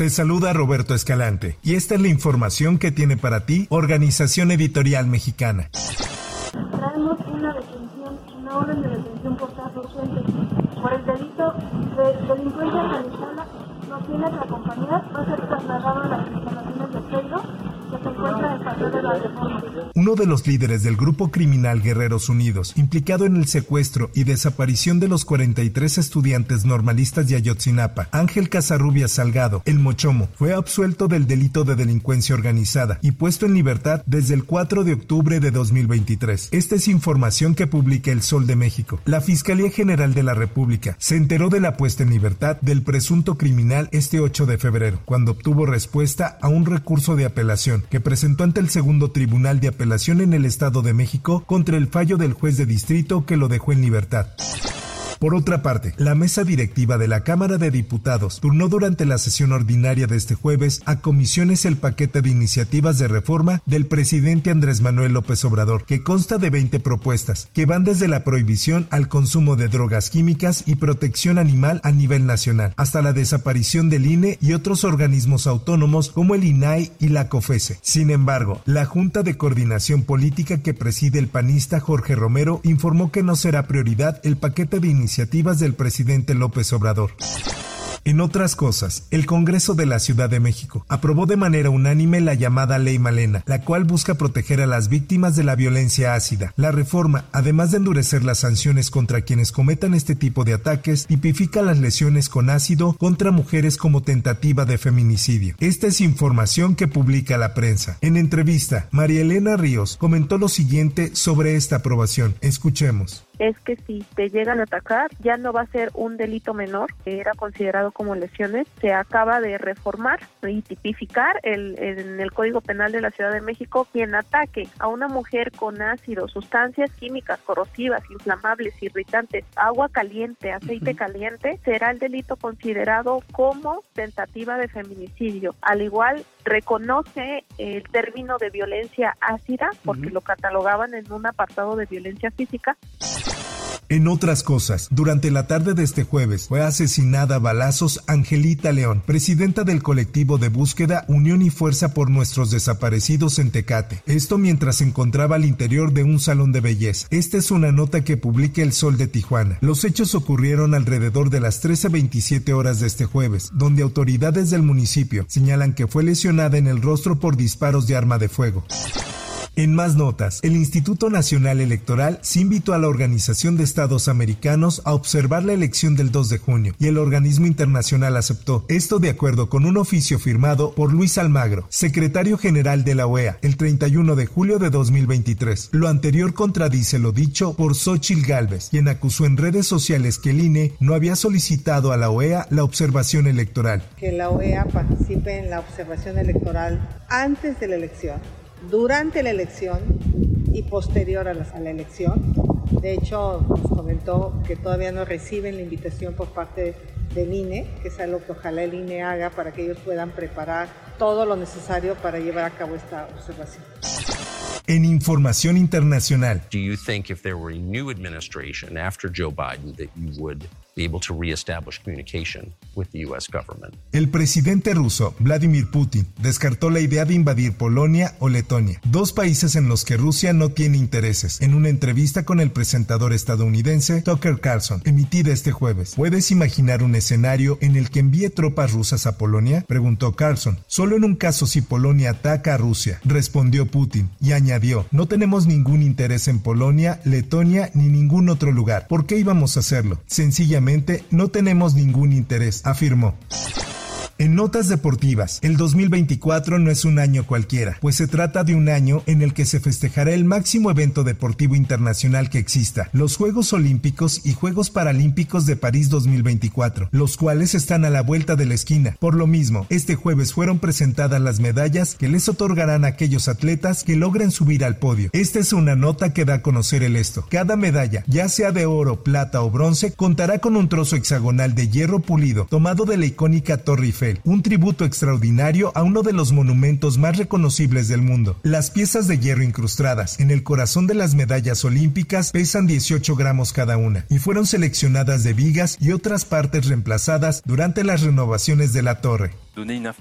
Te saluda Roberto Escalante y esta es la información que tiene para ti Organización Editorial Mexicana. Traemos una detención, una orden de detención por suelto por el delito de delincuencia organizada. Nos tiene que acompañar, va a ser trasladado a las instalaciones de Pedro uno de los líderes del grupo criminal Guerreros Unidos, implicado en el secuestro y desaparición de los 43 estudiantes normalistas de Ayotzinapa, Ángel Casarrubia Salgado, el Mochomo, fue absuelto del delito de delincuencia organizada y puesto en libertad desde el 4 de octubre de 2023. Esta es información que publica El Sol de México. La Fiscalía General de la República se enteró de la puesta en libertad del presunto criminal este 8 de febrero, cuando obtuvo respuesta a un recurso de apelación que presentó ante el segundo Tribunal de Apelación en el Estado de México contra el fallo del juez de distrito que lo dejó en libertad. Por otra parte, la mesa directiva de la Cámara de Diputados turnó durante la sesión ordinaria de este jueves a comisiones el paquete de iniciativas de reforma del presidente Andrés Manuel López Obrador, que consta de 20 propuestas, que van desde la prohibición al consumo de drogas químicas y protección animal a nivel nacional, hasta la desaparición del INE y otros organismos autónomos como el INAI y la COFESE. Sin embargo, la Junta de Coordinación Política que preside el panista Jorge Romero informó que no será prioridad el paquete de iniciativas iniciativas del presidente López Obrador. En otras cosas, el Congreso de la Ciudad de México aprobó de manera unánime la llamada Ley Malena, la cual busca proteger a las víctimas de la violencia ácida. La reforma, además de endurecer las sanciones contra quienes cometan este tipo de ataques, tipifica las lesiones con ácido contra mujeres como tentativa de feminicidio. Esta es información que publica la prensa. En entrevista, María Elena Ríos comentó lo siguiente sobre esta aprobación. Escuchemos es que si te llegan a atacar ya no va a ser un delito menor, que era considerado como lesiones. Se acaba de reformar y tipificar el, en el Código Penal de la Ciudad de México quien ataque a una mujer con ácido, sustancias químicas corrosivas, inflamables, irritantes, agua caliente, aceite caliente, será el delito considerado como tentativa de feminicidio. Al igual reconoce el término de violencia ácida porque lo catalogaban en un apartado de violencia física. En otras cosas, durante la tarde de este jueves fue asesinada a balazos Angelita León, presidenta del colectivo de búsqueda Unión y Fuerza por Nuestros Desaparecidos en Tecate. Esto mientras se encontraba al interior de un salón de belleza. Esta es una nota que publica El Sol de Tijuana. Los hechos ocurrieron alrededor de las 13.27 horas de este jueves, donde autoridades del municipio señalan que fue lesionada en el rostro por disparos de arma de fuego. En más notas, el Instituto Nacional Electoral se invitó a la Organización de Estados Americanos a observar la elección del 2 de junio y el organismo internacional aceptó. Esto de acuerdo con un oficio firmado por Luis Almagro, secretario general de la OEA, el 31 de julio de 2023. Lo anterior contradice lo dicho por Xochil Gálvez, quien acusó en redes sociales que el INE no había solicitado a la OEA la observación electoral. Que la OEA participe en la observación electoral antes de la elección durante la elección y posterior a la, elección. De hecho, nos comentó que todavía no reciben la invitación por parte del INE, que es algo que ojalá el INE haga para que ellos puedan preparar todo lo necesario para llevar a cabo esta observación. En información internacional. Do you think if there were a new administration after Joe Biden that you would el presidente ruso Vladimir Putin descartó la idea de invadir Polonia o Letonia, dos países en los que Rusia no tiene intereses. En una entrevista con el presentador estadounidense Tucker Carlson, emitida este jueves, ¿puedes imaginar un escenario en el que envíe tropas rusas a Polonia? preguntó Carlson. Solo en un caso si Polonia ataca a Rusia, respondió Putin y añadió, no tenemos ningún interés en Polonia, Letonia ni ningún otro lugar. ¿Por qué íbamos a hacerlo? Sencillamente no tenemos ningún interés, afirmó. En notas deportivas, el 2024 no es un año cualquiera, pues se trata de un año en el que se festejará el máximo evento deportivo internacional que exista, los Juegos Olímpicos y Juegos Paralímpicos de París 2024, los cuales están a la vuelta de la esquina. Por lo mismo, este jueves fueron presentadas las medallas que les otorgarán a aquellos atletas que logren subir al podio. Esta es una nota que da a conocer el esto. Cada medalla, ya sea de oro, plata o bronce, contará con un trozo hexagonal de hierro pulido tomado de la icónica Torre Eiffel un tributo extraordinario a uno de los monumentos más reconocibles del mundo. Las piezas de hierro incrustadas en el corazón de las medallas olímpicas pesan 18 gramos cada una y fueron seleccionadas de vigas y otras partes reemplazadas durante las renovaciones de la torre.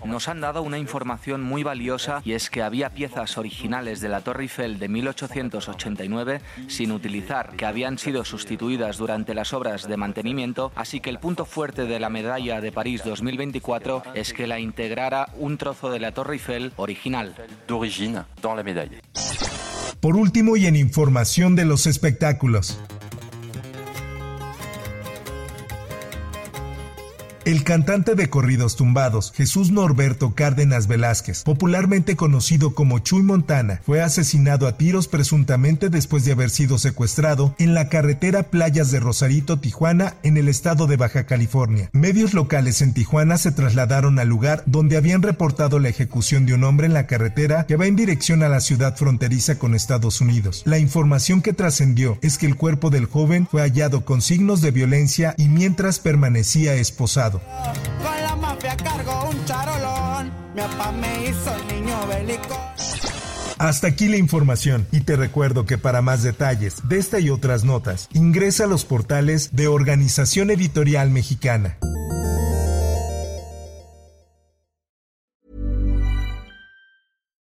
Nos han dado una información muy valiosa y es que había piezas originales de la Torre Eiffel de 1889 sin utilizar, que habían sido sustituidas durante las obras de mantenimiento, así que el punto fuerte de la medalla de París 2024 es que la integrara un trozo de la Torre Eiffel original. Por último y en información de los espectáculos. El cantante de corridos tumbados, Jesús Norberto Cárdenas Velázquez, popularmente conocido como Chuy Montana, fue asesinado a tiros presuntamente después de haber sido secuestrado en la carretera Playas de Rosarito, Tijuana, en el estado de Baja California. Medios locales en Tijuana se trasladaron al lugar donde habían reportado la ejecución de un hombre en la carretera que va en dirección a la ciudad fronteriza con Estados Unidos. La información que trascendió es que el cuerpo del joven fue hallado con signos de violencia y mientras permanecía esposado. Con la mafia cargo un charolón. Mi papá me hizo niño bélico. Hasta aquí la información y te recuerdo que para más detalles de esta y otras notas, ingresa a los portales de Organización Editorial Mexicana.